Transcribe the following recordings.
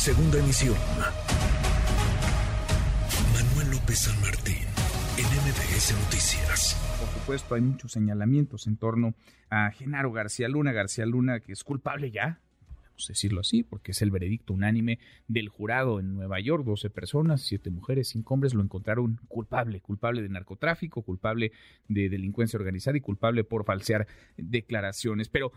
Segunda emisión. Manuel López San Martín, en MBS Noticias. Por supuesto, hay muchos señalamientos en torno a Genaro García Luna. García Luna, que es culpable ya, decirlo así, porque es el veredicto unánime del jurado en Nueva York. 12 personas, 7 mujeres, 5 hombres lo encontraron culpable, culpable de narcotráfico, culpable de delincuencia organizada y culpable por falsear declaraciones. Pero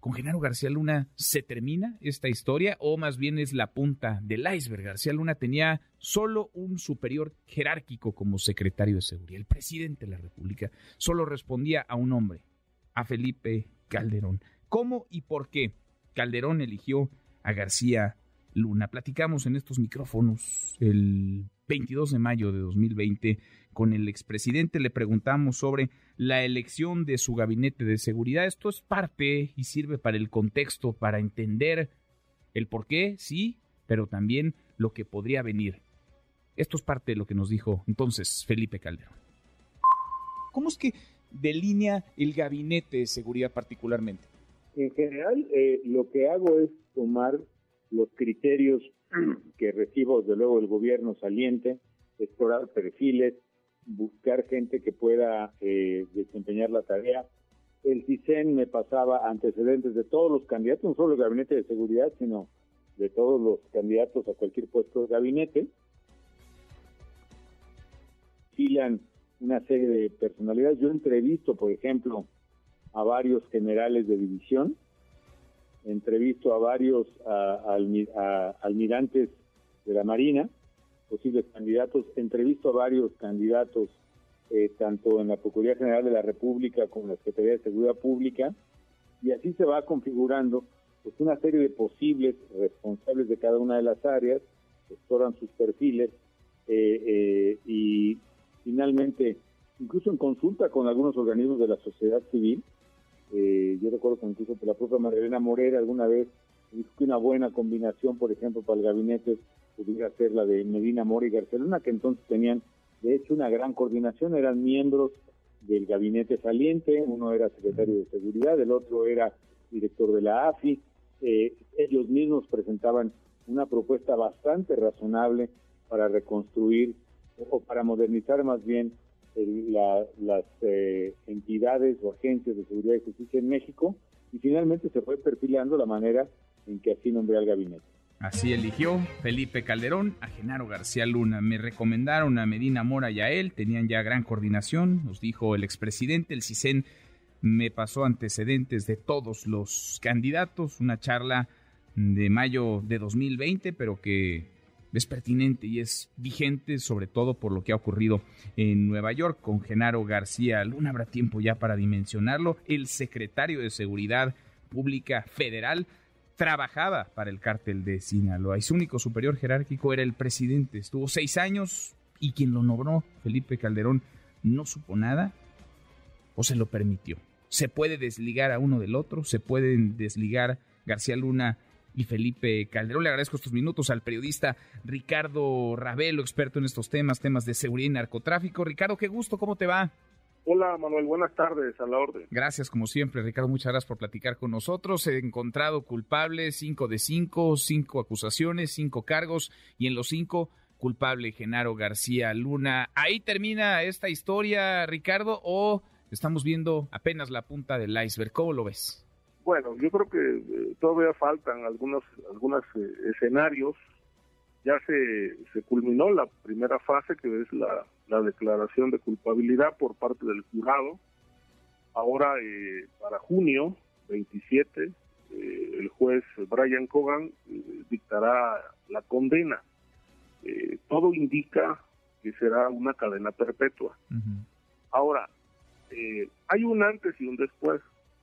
¿Con Genaro García Luna se termina esta historia o más bien es la punta del iceberg? García Luna tenía solo un superior jerárquico como secretario de seguridad. El presidente de la República solo respondía a un hombre, a Felipe Calderón. ¿Cómo y por qué? Calderón eligió a García Luna. Platicamos en estos micrófonos el 22 de mayo de 2020 con el expresidente. Le preguntamos sobre la elección de su gabinete de seguridad. Esto es parte y sirve para el contexto, para entender el por qué, sí, pero también lo que podría venir. Esto es parte de lo que nos dijo entonces Felipe Calderón. ¿Cómo es que delinea el gabinete de seguridad particularmente? En general, eh, lo que hago es tomar los criterios que recibo, desde luego, del gobierno saliente, explorar perfiles, buscar gente que pueda eh, desempeñar la tarea. El CISEN me pasaba antecedentes de todos los candidatos, no solo el gabinete de seguridad, sino de todos los candidatos a cualquier puesto de gabinete. Filan una serie de personalidades. Yo entrevisto, por ejemplo, a varios generales de división, entrevisto a varios almirantes de la Marina, posibles candidatos, entrevisto a varios candidatos, eh, tanto en la Procuraduría General de la República como en la Secretaría de Seguridad Pública, y así se va configurando pues, una serie de posibles responsables de cada una de las áreas, exploran sus perfiles eh, eh, y finalmente, incluso en consulta con algunos organismos de la sociedad civil, eh, yo recuerdo que incluso la propia Marilena Morera alguna vez dijo que una buena combinación, por ejemplo, para el gabinete pudiera ser la de Medina Mora y García Luna, que entonces tenían, de hecho, una gran coordinación, eran miembros del gabinete saliente, uno era secretario de Seguridad, el otro era director de la AFI, eh, ellos mismos presentaban una propuesta bastante razonable para reconstruir o para modernizar más bien las eh, entidades o agencias de seguridad y justicia en México y finalmente se fue perfilando la manera en que así nombré al gabinete. Así eligió Felipe Calderón a Genaro García Luna. Me recomendaron a Medina Mora y a él, tenían ya gran coordinación, nos dijo el expresidente, el CISEN me pasó antecedentes de todos los candidatos, una charla de mayo de 2020, pero que es pertinente y es vigente, sobre todo por lo que ha ocurrido en Nueva York con Genaro García Luna. Habrá tiempo ya para dimensionarlo. El secretario de Seguridad Pública Federal trabajaba para el cártel de Sinaloa y su único superior jerárquico era el presidente. Estuvo seis años y quien lo nombró, Felipe Calderón, no supo nada o se lo permitió. Se puede desligar a uno del otro, se pueden desligar García Luna y Felipe Calderón. Le agradezco estos minutos al periodista Ricardo Ravelo, experto en estos temas, temas de seguridad y narcotráfico. Ricardo, qué gusto, ¿cómo te va? Hola Manuel, buenas tardes, a la orden. Gracias como siempre, Ricardo, muchas gracias por platicar con nosotros. He encontrado culpable, cinco de cinco, cinco acusaciones, cinco cargos y en los cinco culpable Genaro García Luna. ¿Ahí termina esta historia, Ricardo, o estamos viendo apenas la punta del iceberg? ¿Cómo lo ves? Bueno, yo creo que eh, todavía faltan algunos, algunos eh, escenarios. Ya se, se culminó la primera fase, que es la, declaración de culpabilidad por parte del jurado. Ahora, eh, para junio 27, el juez Brian Cogan dictará la condena. todo indica que será una cadena perpetua. Ahora, hay un antes y un después.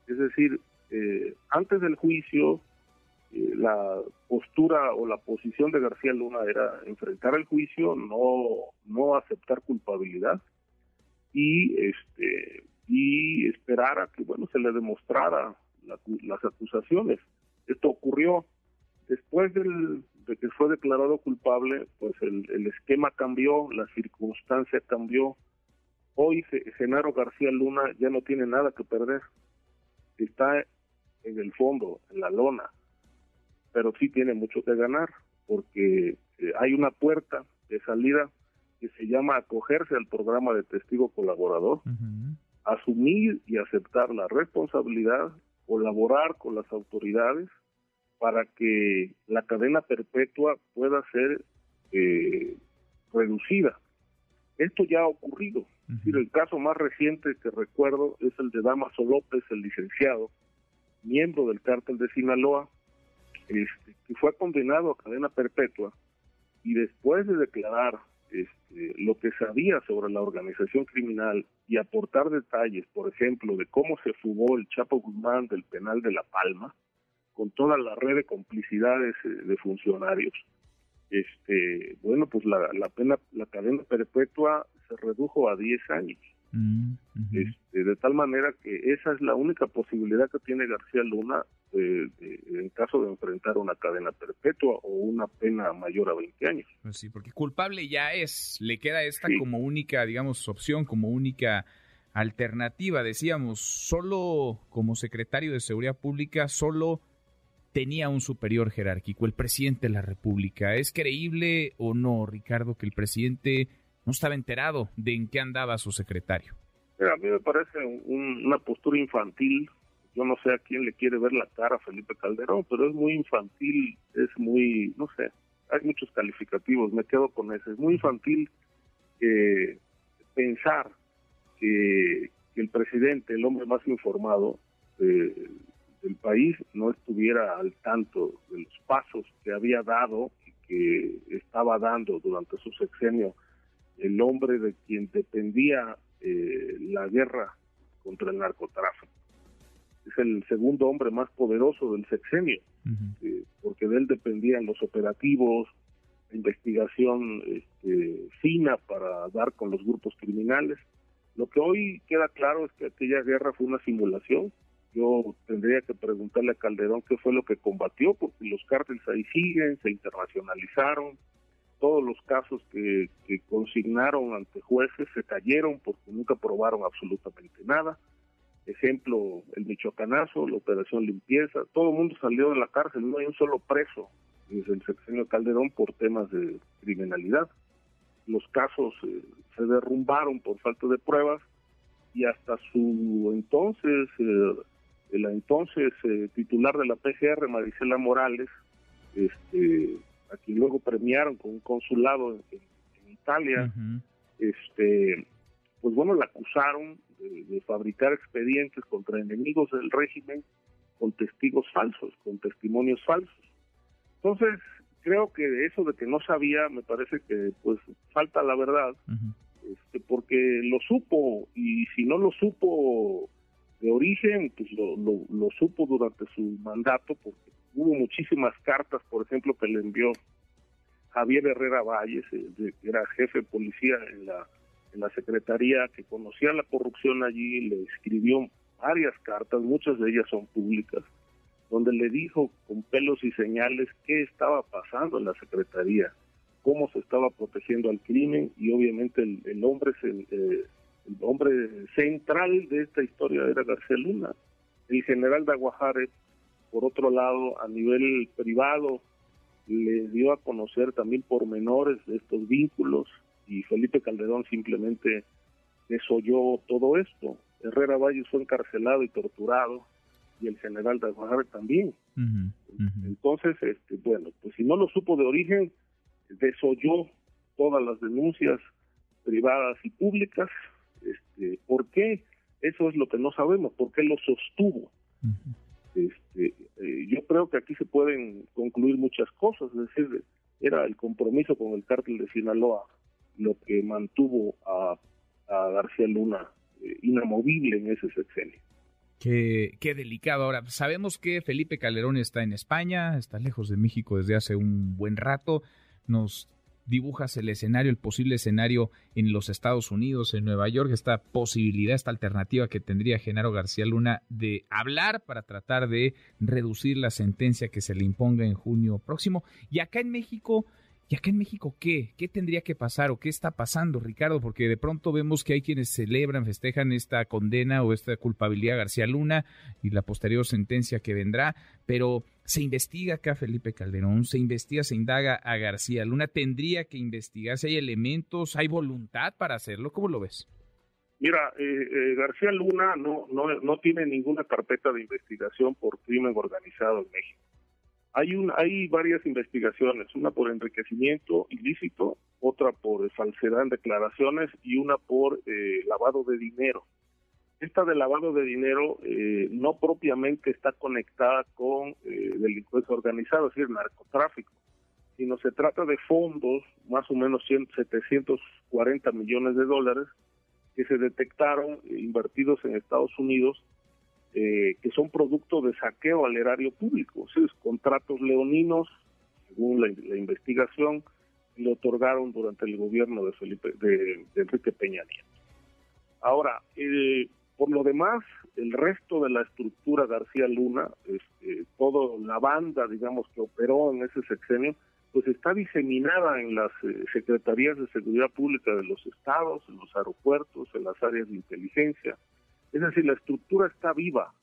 Es decir, eh, antes del juicio, eh, la postura o la posición de García Luna era enfrentar el juicio, no, no aceptar culpabilidad y este y esperar a que bueno se le demostrara las acusaciones. Esto ocurrió después del, de que fue declarado culpable, pues el, el esquema cambió, la circunstancia cambió. Hoy Genaro García Luna ya no tiene nada que perder. Está en el fondo, en la lona. pero sí tiene mucho que ganar, porque eh, hay una puerta de salida que se llama acogerse al programa de testigo colaborador, asumir y aceptar la responsabilidad, colaborar con las autoridades para que la cadena perpetua pueda ser eh, reducida. Esto ya ha ocurrido. el caso más reciente que recuerdo es el de Damaso López, el licenciado, miembro del cártel de Sinaloa, este, que fue condenado a cadena perpetua y después de declarar este, lo que sabía sobre la organización criminal y aportar detalles, por ejemplo, de cómo se fugó el Chapo Guzmán del penal de La Palma, con toda la red de complicidades eh, de funcionarios, este, bueno, pues la, pena, la cadena perpetua se redujo a 10 años. Mm, este, de tal manera que esa es la única posibilidad que tiene García Luna eh, en caso de enfrentar una cadena perpetua o una pena mayor a 20 años. Pues sí, porque culpable ya es, le queda esta como única, digamos, opción, como única alternativa. Decíamos, solo como secretario de Seguridad Pública, solo tenía un superior jerárquico, el presidente de la República. ¿Es creíble o no, Ricardo, que el presidente no estaba enterado de en qué andaba su secretario? a mí me parece una postura infantil. Yo no sé a quién le quiere ver la cara a Felipe Calderón, pero es muy infantil, es muy, no sé, hay muchos calificativos, me quedo con ese. Es muy infantil eh, pensar que, el presidente, el hombre más informado, eh, el país no estuviera al tanto de los pasos que había dado y que estaba dando durante su sexenio el hombre de quien dependía eh, la guerra contra el narcotráfico. Es el segundo hombre más poderoso del sexenio, eh, porque de él dependían los operativos, la investigación este, fina para dar con los grupos criminales. Lo que hoy queda claro es que aquella guerra fue una simulación, yo tendría que preguntarle a Calderón qué fue lo que combatió, porque los cárteles ahí siguen, se internacionalizaron, todos los casos que, consignaron ante jueces se cayeron porque nunca probaron absolutamente nada. Ejemplo, el Michoacanazo, la operación limpieza, todo el mundo salió de la cárcel, no hay un solo preso desde el sexenio Calderón por temas de criminalidad. Los casos eh, se derrumbaron por falta de pruebas y hasta su entonces eh, la entonces eh, titular de la PGR, Marisela Morales, este, a quien luego premiaron con un consulado en, Italia, este, pues bueno, la acusaron de, fabricar expedientes contra enemigos del régimen con testigos falsos, con testimonios falsos. Entonces, creo que de eso de que no sabía, me parece que pues falta la verdad, este, porque lo supo y si no lo supo de origen, pues lo, lo, supo durante su mandato, porque hubo muchísimas cartas, por ejemplo, que le envió Javier Herrera Valles, eh, que era jefe de policía en la, en la Secretaría, que conocía la corrupción allí, le escribió varias cartas, muchas de ellas son públicas, donde le dijo con pelos y señales qué estaba pasando en la Secretaría, cómo se estaba protegiendo al crimen y obviamente el, el hombre se, eh, el hombre central de esta historia era García Luna. El general de Aguajare, por otro lado, a nivel privado, le dio a conocer también pormenores de estos vínculos y Felipe Calderón simplemente desoyó todo esto. Herrera Valles fue encarcelado y torturado y el general de Aguajare también. Entonces, este, bueno, pues si no lo supo de origen, desoyó todas las denuncias privadas y públicas este, ¿Por qué? Eso es lo que no sabemos, ¿por qué lo sostuvo? Este, eh, yo creo que aquí se pueden concluir muchas cosas, es decir, era el compromiso con el cártel de Sinaloa lo que mantuvo a, García Luna eh, inamovible en ese sexenio. Qué, qué, delicado. Ahora, sabemos que Felipe Calderón está en España, está lejos de México desde hace un buen rato. Nos dibujas el escenario, el posible escenario en los Estados Unidos, en Nueva York, esta posibilidad, esta alternativa que tendría Genaro García Luna de hablar para tratar de reducir la sentencia que se le imponga en junio próximo. Y acá en México, ¿Y acá en México qué? ¿Qué tendría que pasar o qué está pasando, Ricardo? Porque de pronto vemos que hay quienes celebran, festejan esta condena o esta culpabilidad a García Luna y la posterior sentencia que vendrá, pero se investiga acá Felipe Calderón, se investiga, se indaga a García Luna, tendría que investigarse, hay elementos, hay voluntad para hacerlo, ¿cómo lo ves? Mira, eh, eh, García Luna no, no, no tiene ninguna carpeta de investigación por crimen organizado en México. Hay, un, hay varias investigaciones, una por enriquecimiento ilícito, otra por falsedad en declaraciones y una por eh, lavado de dinero. Esta de lavado de dinero eh, no propiamente está conectada con eh, delincuencia organizada, es decir, narcotráfico, sino se trata de fondos, más o menos 740 millones de dólares, que se detectaron invertidos en Estados Unidos eh, que son producto de saqueo al erario público. ¿sí? contratos leoninos, según la, investigación, le otorgaron durante el gobierno de Felipe de, Enrique Peña Nieto. Ahora, eh, por lo demás, el resto de la estructura García Luna, este, toda la banda, digamos, que operó en ese sexenio, pues está diseminada en las eh, secretarías de seguridad pública de los estados, en los aeropuertos, en las áreas de inteligencia, es decir, la estructura está viva.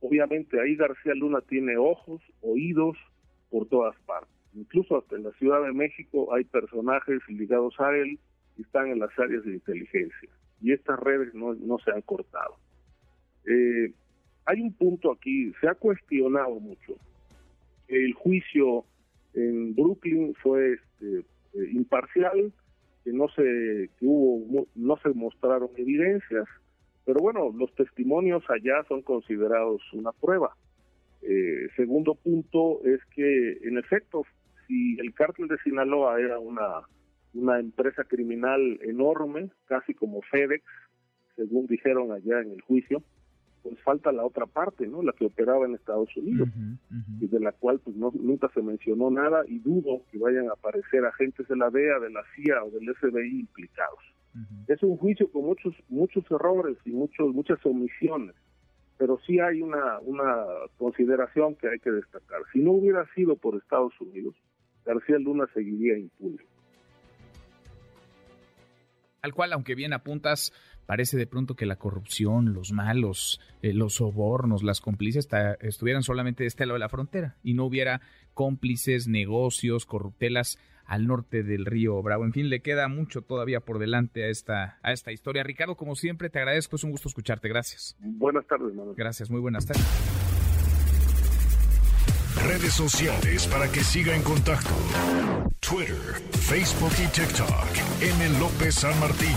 Obviamente ahí García Luna tiene ojos, oídos por todas partes. Incluso hasta en la Ciudad de México hay personajes ligados a él que están en las áreas de inteligencia. Y estas redes no, se han cortado. Eh, hay un punto aquí, se ha cuestionado mucho. El juicio en Brooklyn fue este, eh, imparcial, que no se que hubo no se mostraron evidencias pero bueno, los testimonios allá son considerados una prueba. Eh, segundo punto es que, en efecto, si el cártel de Sinaloa era una, una empresa criminal enorme, casi como FedEx, según dijeron allá en el juicio, pues falta la otra parte, ¿no? La que operaba en Estados Unidos, y de la cual pues no, nunca se mencionó nada y dudo que vayan a aparecer agentes de la DEA, de la CIA o del FBI implicados. Es un juicio con muchos muchos errores y muchos muchas omisiones, pero sí hay una una consideración que hay que destacar. Si no hubiera sido por Estados Unidos, García Luna seguiría impune. Al cual, aunque bien apuntas, parece de pronto que la corrupción, los malos, eh, los sobornos, las cómplices estuvieran solamente de este lado de la frontera y no hubiera cómplices, negocios, corruptelas al norte del río Bravo. En fin, le queda mucho todavía por delante a esta, a esta historia. Ricardo, como siempre, te agradezco, es un gusto escucharte. Gracias. Buenas tardes, Manuel. Gracias, muy buenas tardes. Redes sociales para que siga en contacto: Twitter, Facebook y TikTok. M. López San Martín.